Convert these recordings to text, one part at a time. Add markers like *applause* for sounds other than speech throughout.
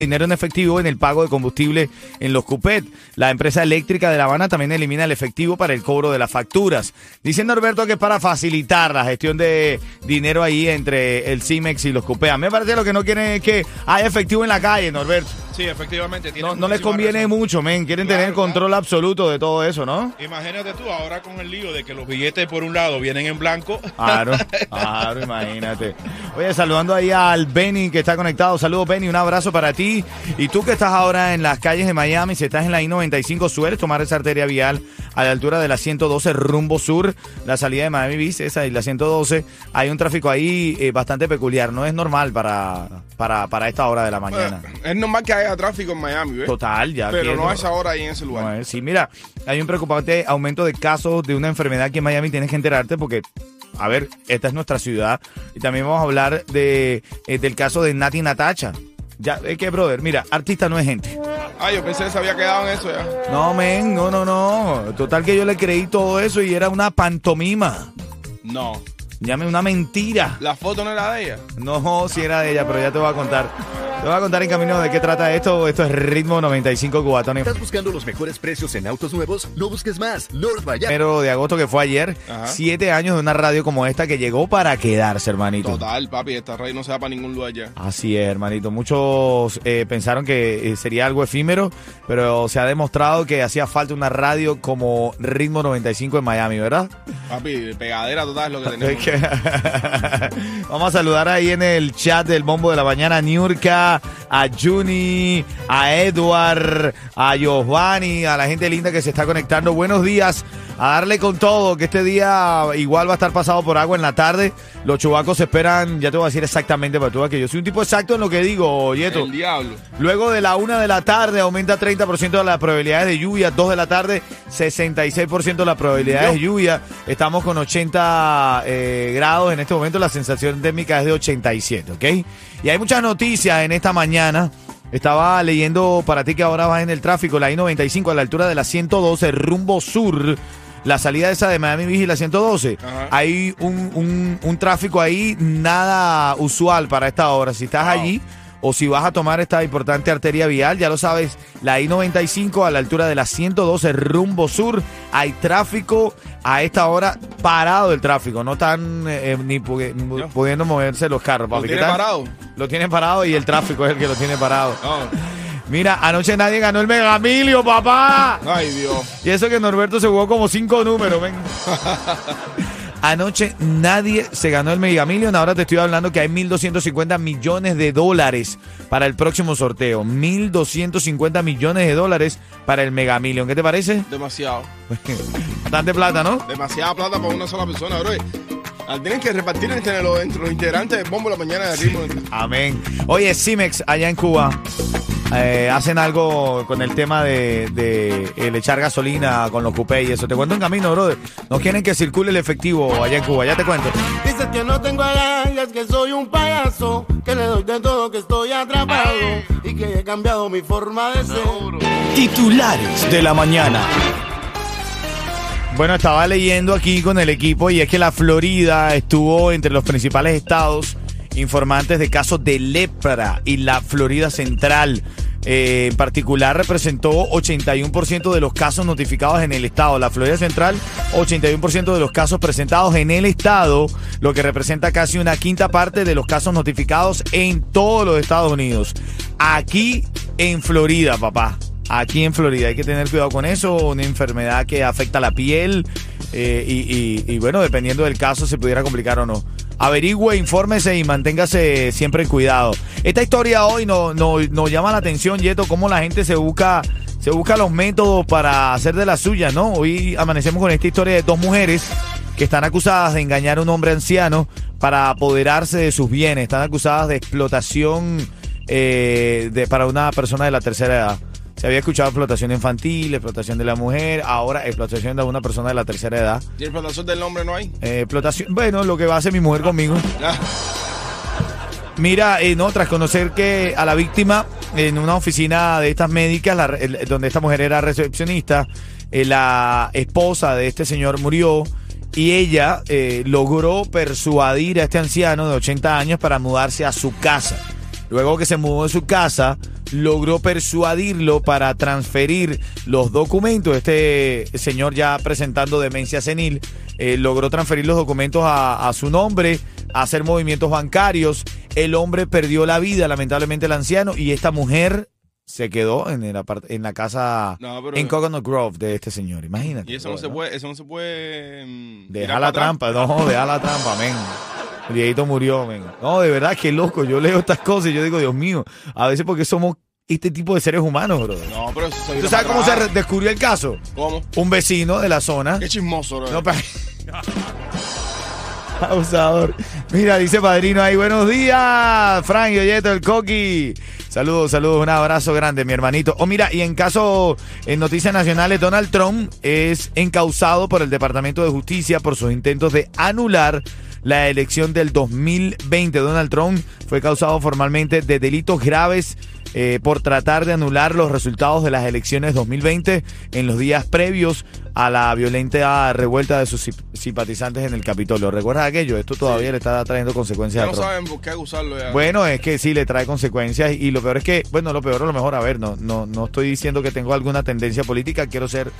Dinero en efectivo en el pago de combustible en los CUPET. La empresa eléctrica de La Habana también elimina el efectivo para el cobro de las facturas. Dice Norberto que es para facilitar la gestión de dinero ahí entre el CIMEX y los CUPET. A mí me parece que lo que no quieren es que haya efectivo en la calle, Norberto. Sí, efectivamente. No, no les conviene mucho, men. Quieren Claro, tener control absoluto de todo eso, ¿no? Imagínate tú ahora con el lío de que los billetes por un lado vienen en blanco. Claro, *laughs* claro, imagínate. Oye, saludando ahí al Benny que está conectado. Saludos, Benny, un abrazo para ti. Y tú que estás ahora en las calles de Miami, si estás en la I-95, sueles tomar esa arteria vial a la altura de la 112 rumbo sur, la salida de Miami Beach, esa y la 112. Hay un tráfico ahí eh, bastante peculiar. No es normal para, para, para esta hora de la mañana. Es normal que haya tráfico en Miami, ¿ves? Total, ya. Pero que no a esa hora ahí en ese lugar. no. Sí, mira, hay un preocupante aumento de casos de una enfermedad aquí en Miami. Tienes que enterarte porque, a ver, esta es nuestra ciudad. Y también vamos a hablar de, eh, del caso de Nati Natacha. Ya, es que, brother, mira, artista no es gente. Ah, yo pensé que se había quedado en eso ya. No, men, no, no, no. Total que yo le creí todo eso y era una pantomima. No. Llame una mentira. La foto no era de ella. No, si era de ella, pero ya te voy a contar. Te voy a contar en camino de qué trata esto. Esto es Ritmo 95 Cubatón. ¿Estás buscando los mejores precios en autos nuevos? No busques más. North Miami. primero de agosto que fue ayer, Ajá. siete años de una radio como esta que llegó para quedarse, hermanito. Total, papi, esta radio no se va para ningún lugar ya. Así es, hermanito. Muchos eh, pensaron que eh, sería algo efímero, pero se ha demostrado que hacía falta una radio como Ritmo 95 en Miami, ¿verdad? Papi, pegadera total es lo que *laughs* tenemos. *laughs* Vamos a saludar ahí en el chat del Bombo de la Mañana a A Juni, a Edward, a Giovanni, a la gente linda que se está conectando. Buenos días. A darle con todo, que este día igual va a estar pasado por agua en la tarde. Los chubacos esperan, ya te voy a decir exactamente para tú, que yo soy un tipo exacto en lo que digo, Yeto. El diablo. Luego de la una de la tarde aumenta 30% de las probabilidades de lluvia. 2 de la tarde, 66% de las probabilidades de lluvia. Estamos con 80 eh, grados en este momento. La sensación térmica es de 87, ¿ok? Y hay muchas noticias en esta mañana. Estaba leyendo para ti que ahora vas en el tráfico, la I-95 a la altura de la 112, rumbo sur. La salida esa de Miami Beach y la 112. Ajá. Hay un, un- un tráfico ahí nada usual para esta hora. Si estás Wow. allí, o si vas a tomar esta importante arteria vial, ya lo sabes, la I-95 a la altura de la 112 rumbo sur, hay tráfico a esta hora parado el tráfico, no están eh, ni pu- pudiendo moverse los carros, ¿Lo papi. ¿Qué tiene parado? Lo tienen parado y el tráfico es el que lo tiene parado. No. Mira, anoche nadie ganó el Megamilio, papá. Ay, Dios. Y eso que Norberto se jugó como cinco números, ven. *laughs* Anoche nadie se ganó el Mega Million. Ahora te estoy hablando que hay 1.250 millones de dólares para el próximo sorteo. 1.250 millones de dólares para el Mega Million. ¿Qué te parece? Demasiado. *laughs* Bastante plata, ¿no? Demasiada plata para una sola persona, bro. La tienen que repartir entre los, entre los integrantes del bombo la mañana de ritmo. Amén. Oye, Cimex, allá en Cuba, eh, hacen algo con el tema de, de el echar gasolina con los cupés y eso. Te cuento en camino, brother. No quieren que circule el efectivo allá en Cuba. Ya te cuento. Dices que no tengo agallas, que soy un payaso, que le doy de todo, que estoy atrapado y que he cambiado mi forma de ser. Titulares de la mañana. Bueno, estaba leyendo aquí con el equipo y es que la Florida estuvo entre los principales estados informantes de casos de lepra y la Florida Central. eh, en particular representó 81% de los casos notificados en el estado. La Florida Central, 81% de los casos presentados en el estado, lo que representa casi una quinta parte de los casos notificados en todos los Estados Unidos. Aquí en Florida, papá. Aquí en Florida hay que tener cuidado con eso, una enfermedad que afecta la piel eh, y, bueno, dependiendo del caso se pudiera complicar o no. Averigüe, infórmese y manténgase siempre en cuidado. Esta historia hoy nos no, nos llama la atención, Yeto, cómo la gente se busca, se busca los métodos para hacer de la suya, ¿no? Hoy amanecemos con esta historia de dos mujeres que están acusadas de engañar a un hombre anciano para apoderarse de sus bienes. Están acusadas de explotación eh, de, para una persona de la tercera edad. Se había escuchado explotación infantil, explotación de la mujer, ahora explotación de una persona de la tercera edad. ¿Y explotación del hombre no hay? Eh, explotación, bueno, lo que va a hacer mi mujer conmigo. Ya. Mira, eh, no, tras conocer que a la víctima en una oficina de estas médicas, la- el- donde esta mujer era recepcionista, eh, la esposa de este señor murió y ella eh, logró persuadir a este anciano de 80 años para mudarse a su casa. Luego que se mudó de su casa, logró persuadirlo para transferir los documentos. Este señor ya presentando demencia senil, eh, logró transferir los documentos a, a su nombre, a hacer movimientos bancarios. El hombre perdió la vida, lamentablemente el anciano, y esta mujer se quedó en, el apart- en la casa No, pero- en Coconut Grove de este señor. Imagínate. Y eso no se puede, eso no se puede. mm, Deja la trampa, no, deja la trampa, men. Viejito murió, men. No, de verdad, qué loco. Yo leo estas cosas y yo digo, Dios mío, a veces porque somos este tipo de seres humanos, bro. No, pero eso se ¿Tú sabes cómo se descubrió el caso? ¿Cómo? Un vecino de la zona. Qué chismoso, bro. No, *laughs* Abusador. Mira, dice Padrino ahí, buenos días, Frank y Oyeto, el Coqui. Saludos, saludos, un abrazo grande, mi hermanito. Oh, mira, y en caso, en noticias nacionales, Donald Trump es encausado por el Departamento de Justicia por sus intentos de anular la elección del 2020. Donald Trump fue causado formalmente de delitos graves eh, por tratar de anular los resultados de las elecciones 2020 en los días previos a la violenta revuelta de sus sim- simpatizantes en el Capitolio. ¿Recuerdas aquello? Esto todavía le está trayendo consecuencias Ya no saben por qué usarlo ya. Bueno, es que sí le trae consecuencias y lo peor es que, bueno, lo peor o lo mejor, a ver, no, no, no estoy diciendo que tengo alguna tendencia política, quiero ser,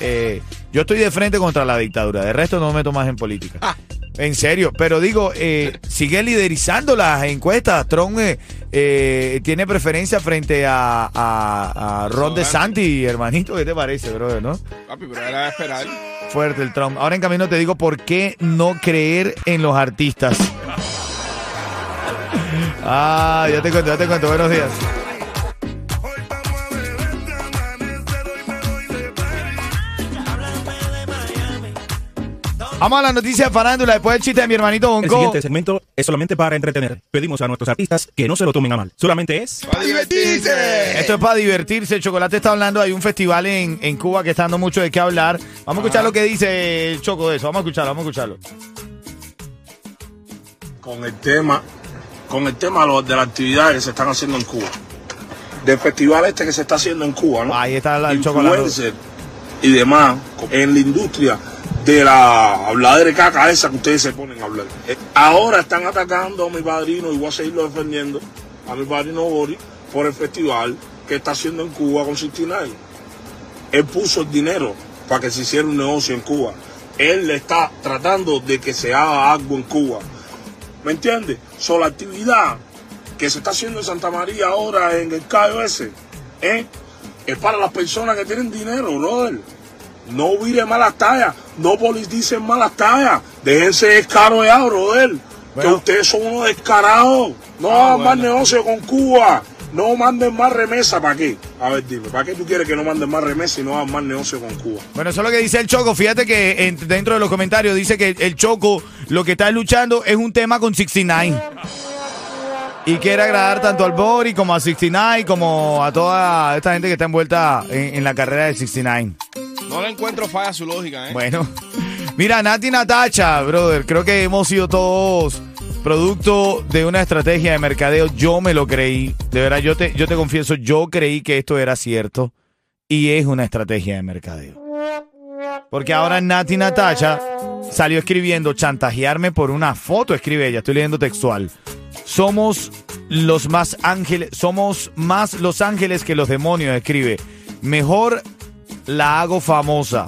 eh, yo estoy de frente contra la dictadura, de resto no me meto más en política. Ah. *laughs* En serio, pero digo, eh, sigue liderizando las encuestas. Trump eh, eh, tiene preferencia frente a, a, a Ron. DeSantis, hermanito. ¿Qué te parece, brother? ¿no? Papi, pero era de esperar. Fuerte el Trump. Ahora en camino te digo por qué no creer en los artistas. *laughs* Ah, ya te cuento, ya te cuento. Buenos días. Vamos a la noticia de farándula después del chiste de mi hermanito El Bonco. siguiente segmento es solamente para entretener. Pedimos a nuestros artistas que no se lo tomen a mal. Solamente es... ¡Para divertirse! Esto es para divertirse. El Chocolate está hablando. Hay un festival en, en Cuba que está dando mucho de qué hablar. Vamos a escuchar lo que dice el Choco de eso. Vamos a escucharlo, vamos a escucharlo. con el tema, con el tema de las actividades que se están haciendo en Cuba. Del festival este que se está haciendo en Cuba, ¿no? Ahí está la- el chocolate. Y demás en la industria de la habladera de caca esa que ustedes se ponen a hablar. Eh, Ahora están atacando a mi padrino y voy a seguirlo defendiendo a mi padrino Boris por el festival que está haciendo en Cuba con 69. Él puso el dinero para que se hiciera un negocio en Cuba. Él le está tratando de que se haga algo en Cuba. ¿Me entiendes? So, la actividad que se está haciendo en Santa María ahora en el Cayo ese, ¿eh? es para las personas que tienen dinero, brother. No vire malas tallas, no politicen malas tallas. Déjense de caro ya, brother. Bueno. Que ustedes son unos descarados. No Ah, hagan más negocio con Cuba. No manden más remesa, ¿para qué? A ver, dime, ¿para qué tú quieres que no manden más remesa y no hagan más negocio con Cuba? Bueno, eso es lo que dice el Choco. Fíjate que en- dentro de los comentarios dice que el Choco lo que está luchando es un tema con 69. Y quiere agradar tanto al Bori como a 69 como a toda esta gente que está envuelta en, en la carrera de 69. No le encuentro falla a su lógica, ¿eh? Bueno, mira, Nati Natacha, brother, creo que hemos sido todos producto de una estrategia de mercadeo. Yo me lo creí. De verdad, yo te, yo te confieso, yo creí que esto era cierto. Y es una estrategia de mercadeo. Porque ahora Nati Natacha salió escribiendo chantajearme por una foto, escribe ella, estoy leyendo textual. Somos los más ángeles, somos más los ángeles que los demonios, escribe. Mejor la hago famosa.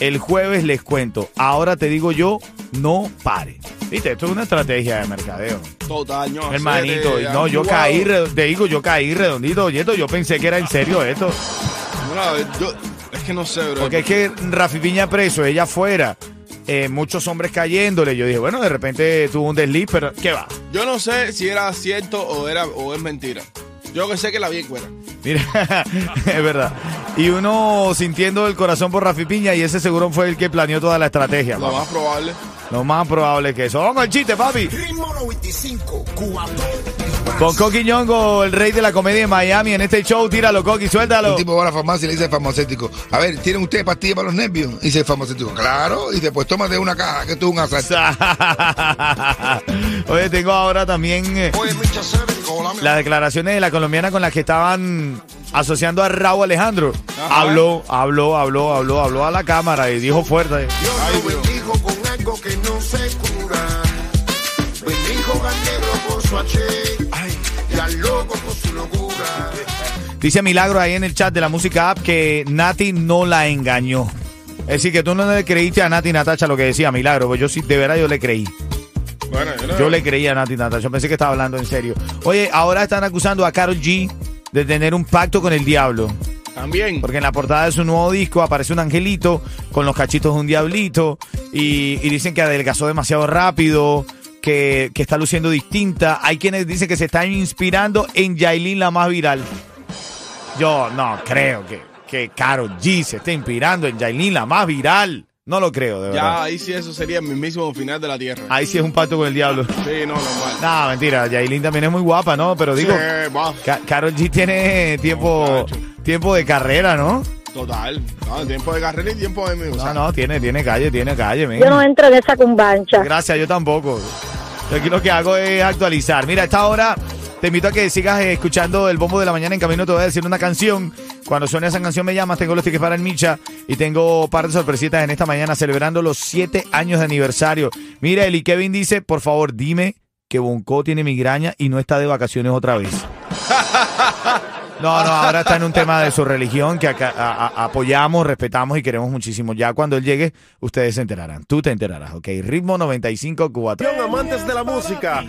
El jueves les cuento. Ahora te digo yo, no pare. Viste, esto es una estrategia de mercadeo. Total, no. Hermanito, no, yo caí, te digo, yo caí redondito, oyeto, yo pensé que era en serio esto. Yo, es que no sé, bro. Porque es que Rafi Piña preso, ella fuera, eh, muchos hombres cayéndole. Yo dije, bueno, de repente tuvo un desliz, pero ¿qué va? Yo no sé si era cierto o era o es mentira. Yo que sé que la vi en cuera. Mira, *laughs* es verdad. Y uno sintiendo el corazón por Rafi Piña y ese seguro fue el que planeó toda la estrategia. Lo papá. más probable. Lo más probable que eso. Vamos al chiste, papi. Ritmo 95, Cubatón y Con Coqui Ñongo, el rey de la comedia en Miami, en este show, tíralo, Coqui, suéltalo. Un tipo va a la farmacia y le dice al farmacéutico, a ver, ¿tienen ustedes pastillas para los nervios? Y dice el farmacéutico, claro. Y dice, pues tómate una caja, que es un asalto. *laughs* Oye, tengo ahora también eh, las declaraciones de la colombiana con las que estaban asociando a Raúl Alejandro. Ajá. Habló, habló, habló, habló, habló a la cámara y dijo fuerte. Ay, Dios. bendijo con algo que no se cura. Bendijo por su H y al loco por su locura. Dice Milagro ahí en el chat de la música app que Nati no la engañó. Es decir, que tú no le creíste a Nati Natacha lo que decía Milagro, pues yo sí, de verdad yo le creí. Bueno, yo, no- Yo le creía a Nati Natacha, yo pensé que estaba hablando en serio. Oye, ahora están acusando a Karol G de tener un pacto con el diablo. También. Porque en la portada de su nuevo disco aparece un angelito con los cachitos de un diablito y, y dicen que adelgazó demasiado rápido, que, que está luciendo distinta. Hay quienes dicen que se están inspirando en Yailin, la más viral. Yo no creo que, que Karol G se esté inspirando en Yailin, la más viral. No lo creo, de Ya verdad. ahí sí eso sería el mismísimo final de la tierra. Ahí sí es un pacto con el diablo. Sí, no, normal. No, mentira, Yailin también es muy guapa, ¿no? Pero digo, Sí, Karol G tiene tiempo, tiempo de carrera, ¿no? Total. No, tiempo de carrera y tiempo de mi. No, sea, no, tiene, tiene calle, tiene calle, men. Yo no entro en esa cumbancha. Gracias, yo tampoco. Yo aquí lo que hago es actualizar. Mira, a esta hora te invito a que sigas eh, escuchando el bombo de la mañana. En camino te voy a decir una canción. Cuando suene esa canción me llamas, tengo los tickets para el Micha y tengo un par de sorpresitas en esta mañana celebrando los siete años de aniversario. Mira, Eli Kevin dice, por favor, dime que Bonco tiene migraña y no está de vacaciones otra vez. *laughs* No, no, ahora está en un tema de su religión que acá- a- a- apoyamos, respetamos y queremos muchísimo. Ya cuando él llegue, ustedes se enterarán. Tú te enterarás, ¿ok? Ritmo 95 Cubatón. amantes de la música,